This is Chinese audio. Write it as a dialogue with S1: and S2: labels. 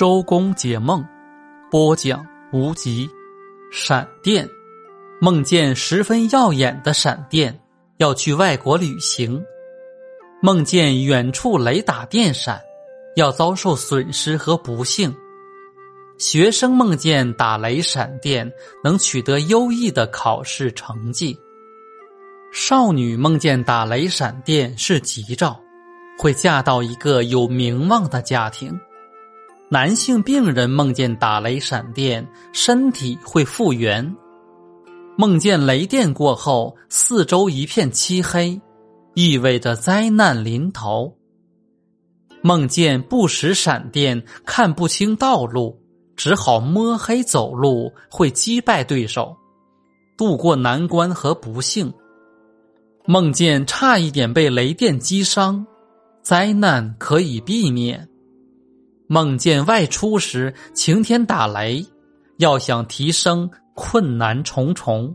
S1: 周公解梦，播讲无极。闪电，梦见十分耀眼的闪电，要去外国旅行。梦见远处雷打电闪，要遭受损失和不幸。学生梦见打雷闪电，能取得优异的考试成绩。少女梦见打雷闪电是吉兆，会嫁到一个有名望的家庭。男性病人梦见打雷闪电，身体会复原。梦见雷电过后，四周一片漆黑，意味着灾难临头。梦见不时闪电，看不清道路，只好摸黑走路，会击败对手，度过难关和不幸。梦见差一点被雷电击伤，灾难可以避免。梦见外出时晴天打雷，要想提升困难重重。